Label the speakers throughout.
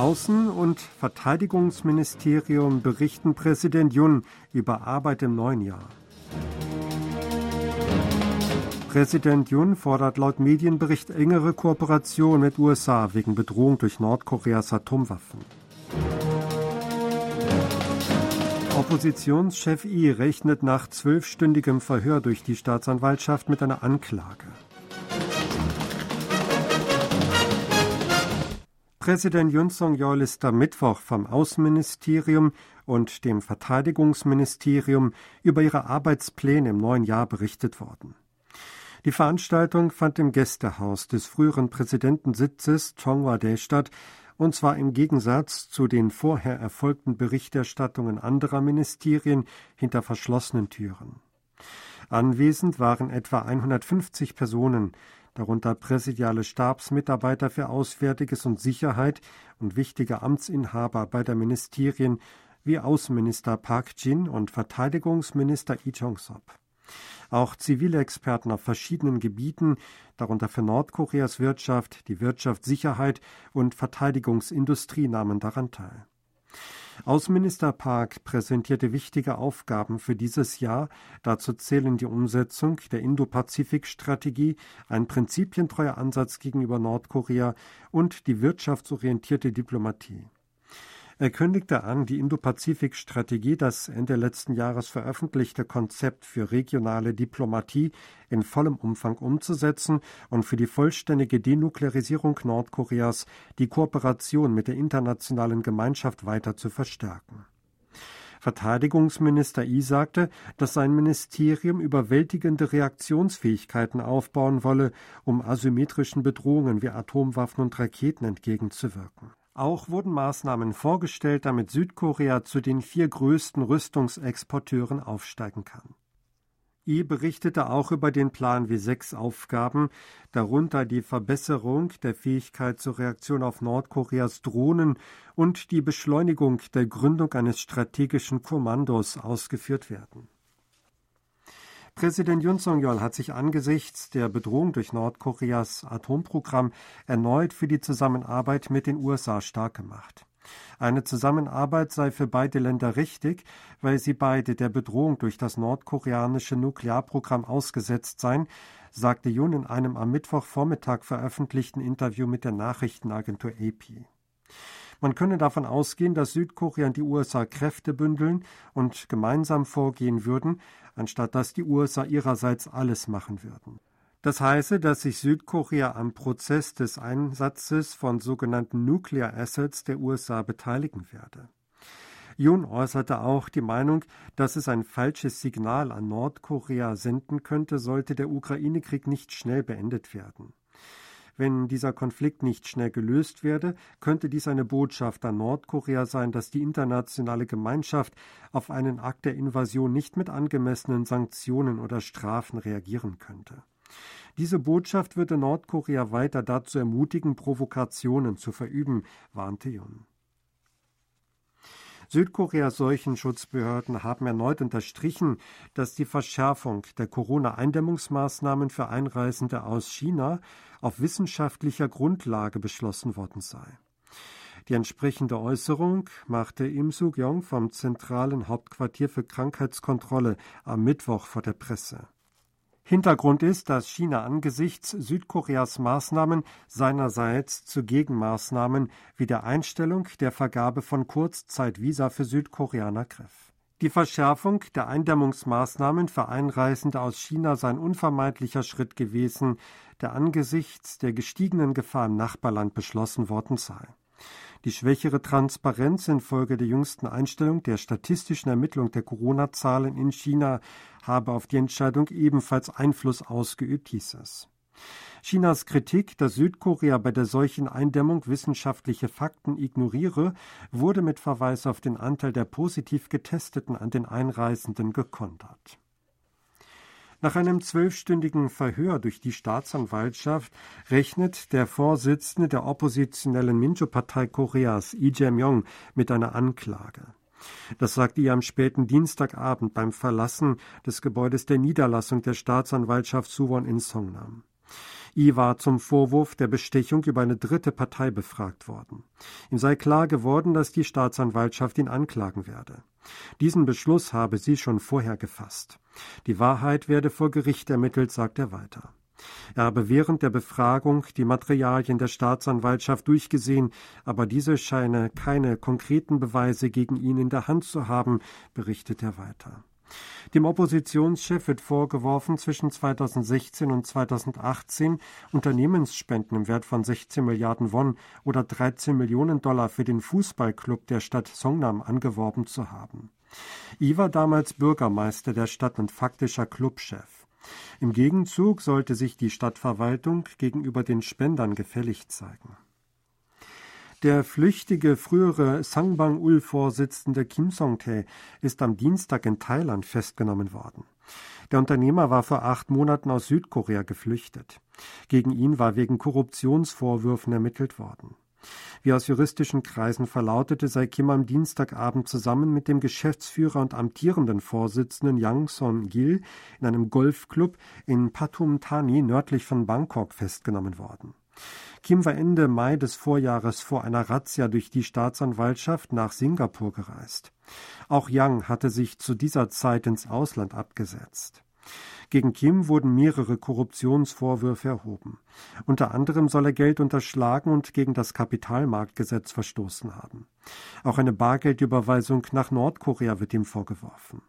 Speaker 1: Außen- und Verteidigungsministerium berichten Präsident Jun über Arbeit im neuen Jahr. Präsident Jun fordert laut Medienbericht engere Kooperation mit USA wegen Bedrohung durch Nordkoreas Atomwaffen. Oppositionschef I rechnet nach zwölfstündigem Verhör durch die Staatsanwaltschaft mit einer Anklage. Präsident Yun Song-yeol ist am Mittwoch vom Außenministerium und dem Verteidigungsministerium über ihre Arbeitspläne im neuen Jahr berichtet worden. Die Veranstaltung fand im Gästehaus des früheren Präsidentensitzes Chonghwa-dae statt, und zwar im Gegensatz zu den vorher erfolgten Berichterstattungen anderer Ministerien hinter verschlossenen Türen. Anwesend waren etwa 150 Personen, darunter präsidiale Stabsmitarbeiter für Auswärtiges und Sicherheit und wichtige Amtsinhaber beider Ministerien wie Außenminister Park Jin und Verteidigungsminister Lee Jong-sop. Auch zivile Experten auf verschiedenen Gebieten, darunter für Nordkoreas Wirtschaft, die Wirtschaftssicherheit und Verteidigungsindustrie, nahmen daran teil. Außenminister Park präsentierte wichtige Aufgaben für dieses Jahr. Dazu zählen die Umsetzung der Indo-Pazifik-Strategie, ein prinzipientreuer Ansatz gegenüber Nordkorea und die wirtschaftsorientierte Diplomatie. Er kündigte an, die Indo-Pazifik-Strategie, das Ende letzten Jahres veröffentlichte Konzept für regionale Diplomatie, in vollem Umfang umzusetzen und für die vollständige Denuklearisierung Nordkoreas die Kooperation mit der internationalen Gemeinschaft weiter zu verstärken. Verteidigungsminister I sagte, dass sein Ministerium überwältigende Reaktionsfähigkeiten aufbauen wolle, um asymmetrischen Bedrohungen wie Atomwaffen und Raketen entgegenzuwirken. Auch wurden Maßnahmen vorgestellt, damit Südkorea zu den vier größten Rüstungsexporteuren aufsteigen kann. I berichtete auch über den Plan W6 Aufgaben, darunter die Verbesserung der Fähigkeit zur Reaktion auf Nordkoreas Drohnen und die Beschleunigung der Gründung eines strategischen Kommandos ausgeführt werden. Präsident Yun Song-yeol hat sich angesichts der Bedrohung durch Nordkoreas Atomprogramm erneut für die Zusammenarbeit mit den USA stark gemacht. Eine Zusammenarbeit sei für beide Länder richtig, weil sie beide der Bedrohung durch das nordkoreanische Nuklearprogramm ausgesetzt seien, sagte Yun in einem am Mittwochvormittag veröffentlichten Interview mit der Nachrichtenagentur AP. Man könne davon ausgehen, dass Südkorea und die USA Kräfte bündeln und gemeinsam vorgehen würden, anstatt dass die USA ihrerseits alles machen würden. Das heiße, dass sich Südkorea am Prozess des Einsatzes von sogenannten Nuclear Assets der USA beteiligen werde. Yoon äußerte auch die Meinung, dass es ein falsches Signal an Nordkorea senden könnte, sollte der Ukraine-Krieg nicht schnell beendet werden. Wenn dieser Konflikt nicht schnell gelöst werde, könnte dies eine Botschaft an Nordkorea sein, dass die internationale Gemeinschaft auf einen Akt der Invasion nicht mit angemessenen Sanktionen oder Strafen reagieren könnte. Diese Botschaft würde Nordkorea weiter dazu ermutigen, Provokationen zu verüben, warnte Jun. Südkoreas Seuchenschutzbehörden haben erneut unterstrichen, dass die Verschärfung der Corona-Eindämmungsmaßnahmen für Einreisende aus China auf wissenschaftlicher Grundlage beschlossen worden sei. Die entsprechende Äußerung machte Im Soo-kyung vom zentralen Hauptquartier für Krankheitskontrolle am Mittwoch vor der Presse. Hintergrund ist, dass China angesichts Südkoreas Maßnahmen seinerseits zu Gegenmaßnahmen wie der Einstellung der Vergabe von Kurzzeitvisa für Südkoreaner griff. Die Verschärfung der Eindämmungsmaßnahmen für Einreisende aus China sei ein unvermeidlicher Schritt gewesen, der angesichts der gestiegenen Gefahr im Nachbarland beschlossen worden sei. Die schwächere Transparenz infolge der jüngsten Einstellung der statistischen Ermittlung der Corona-Zahlen in China habe auf die Entscheidung ebenfalls Einfluss ausgeübt, hieß es. Chinas Kritik, dass Südkorea bei der solchen Eindämmung wissenschaftliche Fakten ignoriere, wurde mit Verweis auf den Anteil der positiv Getesteten an den Einreisenden gekontert. Nach einem zwölfstündigen Verhör durch die Staatsanwaltschaft rechnet der Vorsitzende der oppositionellen Minjo-Partei Koreas, Lee Jae-myung, mit einer Anklage. Das sagte er am späten Dienstagabend beim Verlassen des Gebäudes der Niederlassung der Staatsanwaltschaft Suwon in Songnam. I war zum Vorwurf der Bestechung über eine dritte Partei befragt worden. Ihm sei klar geworden, dass die Staatsanwaltschaft ihn anklagen werde. Diesen Beschluss habe sie schon vorher gefasst. Die Wahrheit werde vor Gericht ermittelt, sagt er weiter. Er habe während der Befragung die Materialien der Staatsanwaltschaft durchgesehen, aber diese scheine keine konkreten Beweise gegen ihn in der Hand zu haben, berichtet er weiter. Dem Oppositionschef wird vorgeworfen, zwischen 2016 und 2018 Unternehmensspenden im Wert von 16 Milliarden Won oder 13 Millionen Dollar für den Fußballclub der Stadt Songnam angeworben zu haben. I war damals Bürgermeister der Stadt und faktischer Clubchef. Im Gegenzug sollte sich die Stadtverwaltung gegenüber den Spendern gefällig zeigen. Der flüchtige frühere Sangbang-ul-Vorsitzende Kim Song-tae ist am Dienstag in Thailand festgenommen worden. Der Unternehmer war vor acht Monaten aus Südkorea geflüchtet. Gegen ihn war wegen Korruptionsvorwürfen ermittelt worden. Wie aus juristischen Kreisen verlautete, sei Kim am Dienstagabend zusammen mit dem Geschäftsführer und amtierenden Vorsitzenden Yang Son-gil in einem Golfclub in Pathum Thani nördlich von Bangkok festgenommen worden. Kim war Ende Mai des Vorjahres vor einer Razzia durch die Staatsanwaltschaft nach Singapur gereist. Auch Yang hatte sich zu dieser Zeit ins Ausland abgesetzt. Gegen Kim wurden mehrere Korruptionsvorwürfe erhoben. Unter anderem soll er Geld unterschlagen und gegen das Kapitalmarktgesetz verstoßen haben. Auch eine Bargeldüberweisung nach Nordkorea wird ihm vorgeworfen.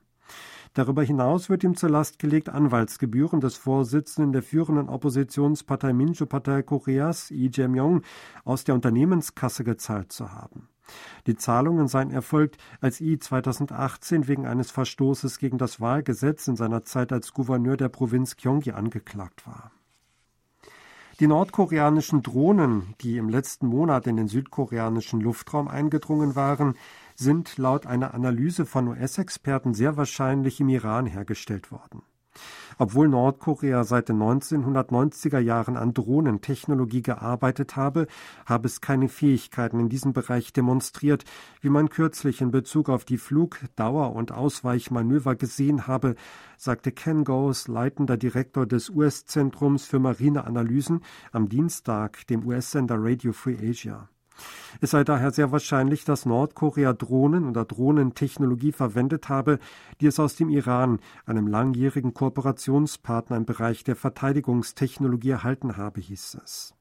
Speaker 1: Darüber hinaus wird ihm zur Last gelegt, Anwaltsgebühren des Vorsitzenden der führenden Oppositionspartei Minju-Partei Koreas, Lee Jae-myung, aus der Unternehmenskasse gezahlt zu haben. Die Zahlungen seien erfolgt, als Lee 2018 wegen eines Verstoßes gegen das Wahlgesetz in seiner Zeit als Gouverneur der Provinz Gyeonggi angeklagt war. Die nordkoreanischen Drohnen, die im letzten Monat in den südkoreanischen Luftraum eingedrungen waren, sind laut einer Analyse von US-Experten sehr wahrscheinlich im Iran hergestellt worden. Obwohl Nordkorea seit den 1990er Jahren an Drohnentechnologie gearbeitet habe, habe es keine Fähigkeiten in diesem Bereich demonstriert, wie man kürzlich in Bezug auf die Flugdauer und Ausweichmanöver gesehen habe, sagte Ken Goes, leitender Direktor des US-Zentrums für Marineanalysen, am Dienstag dem US-Sender Radio Free Asia. Es sei daher sehr wahrscheinlich, dass Nordkorea Drohnen oder Drohnentechnologie verwendet habe, die es aus dem Iran, einem langjährigen Kooperationspartner im Bereich der Verteidigungstechnologie, erhalten habe, hieß es.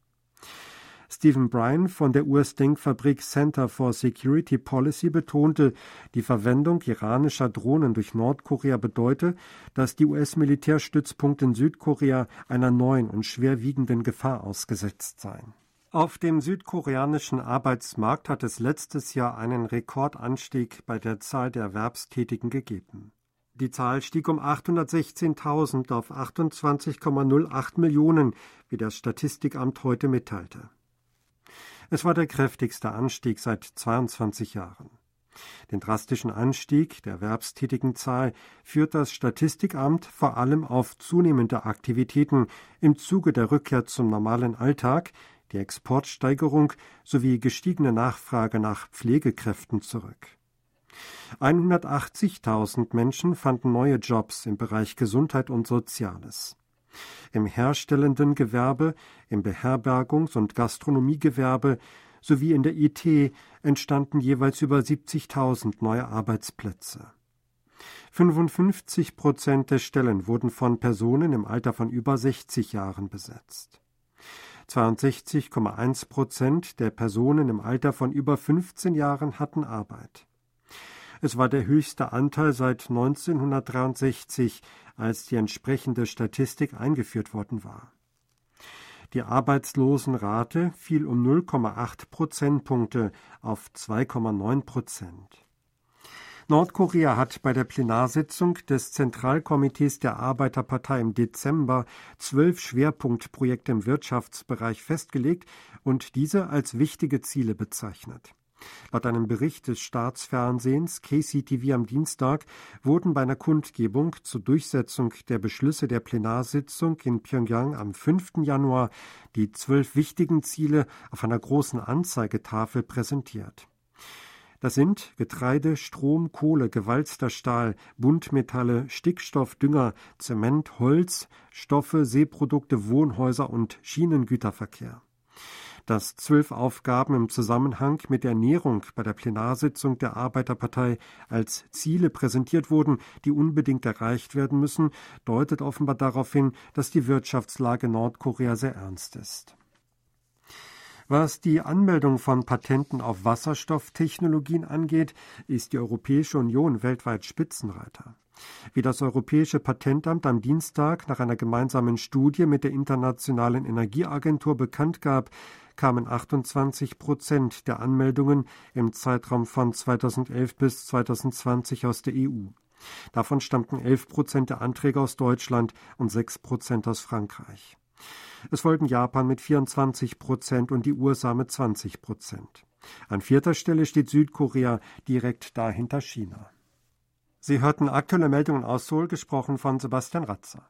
Speaker 1: Stephen Bryan von der US-Denkfabrik Center for Security Policy betonte, die Verwendung iranischer Drohnen durch Nordkorea bedeute, dass die US-Militärstützpunkte in Südkorea einer neuen und schwerwiegenden Gefahr ausgesetzt seien. Auf dem südkoreanischen Arbeitsmarkt hat es letztes Jahr einen Rekordanstieg bei der Zahl der Erwerbstätigen gegeben. Die Zahl stieg um 816.000 auf 28,08 Millionen, wie das Statistikamt heute mitteilte. Es war der kräftigste Anstieg seit 22 Jahren. Den drastischen Anstieg der Erwerbstätigenzahl führt das Statistikamt vor allem auf zunehmende Aktivitäten im Zuge der Rückkehr zum normalen Alltag, die Exportsteigerung sowie gestiegene Nachfrage nach Pflegekräften zurück. 180.000 Menschen fanden neue Jobs im Bereich Gesundheit und Soziales. Im herstellenden Gewerbe, im Beherbergungs- und Gastronomiegewerbe sowie in der IT entstanden jeweils über 70.000 neue Arbeitsplätze. 55 Prozent der Stellen wurden von Personen im Alter von über 60 Jahren besetzt. 62,1 Prozent der Personen im Alter von über 15 Jahren hatten Arbeit. Es war der höchste Anteil seit 1963, als die entsprechende Statistik eingeführt worden war. Die Arbeitslosenrate fiel um 0,8 Prozentpunkte auf 2,9 Prozent. Nordkorea hat bei der Plenarsitzung des Zentralkomitees der Arbeiterpartei im Dezember zwölf Schwerpunktprojekte im Wirtschaftsbereich festgelegt und diese als wichtige Ziele bezeichnet. Laut einem Bericht des Staatsfernsehens KCTV am Dienstag wurden bei einer Kundgebung zur Durchsetzung der Beschlüsse der Plenarsitzung in Pyongyang am 5. Januar die zwölf wichtigen Ziele auf einer großen Anzeigetafel präsentiert. Das sind Getreide, Strom, Kohle, gewalzter Stahl, Buntmetalle, Stickstoff, Dünger, Zement, Holz, Stoffe, Seeprodukte, Wohnhäuser und Schienengüterverkehr. Dass zwölf Aufgaben im Zusammenhang mit der Ernährung bei der Plenarsitzung der Arbeiterpartei als Ziele präsentiert wurden, die unbedingt erreicht werden müssen, deutet offenbar darauf hin, dass die Wirtschaftslage Nordkorea sehr ernst ist. Was die Anmeldung von Patenten auf Wasserstofftechnologien angeht, ist die Europäische Union weltweit Spitzenreiter. Wie das Europäische Patentamt am Dienstag nach einer gemeinsamen Studie mit der Internationalen Energieagentur bekannt gab, kamen 28 Prozent der Anmeldungen im Zeitraum von 2011 bis 2020 aus der EU. Davon stammten 11 Prozent der Anträge aus Deutschland und 6 Prozent aus Frankreich. Es folgen Japan mit 24 Prozent und die USA mit 20 Prozent. An vierter Stelle steht Südkorea, direkt dahinter China. Sie hörten aktuelle Meldungen aus Seoul, gesprochen von Sebastian Ratzer.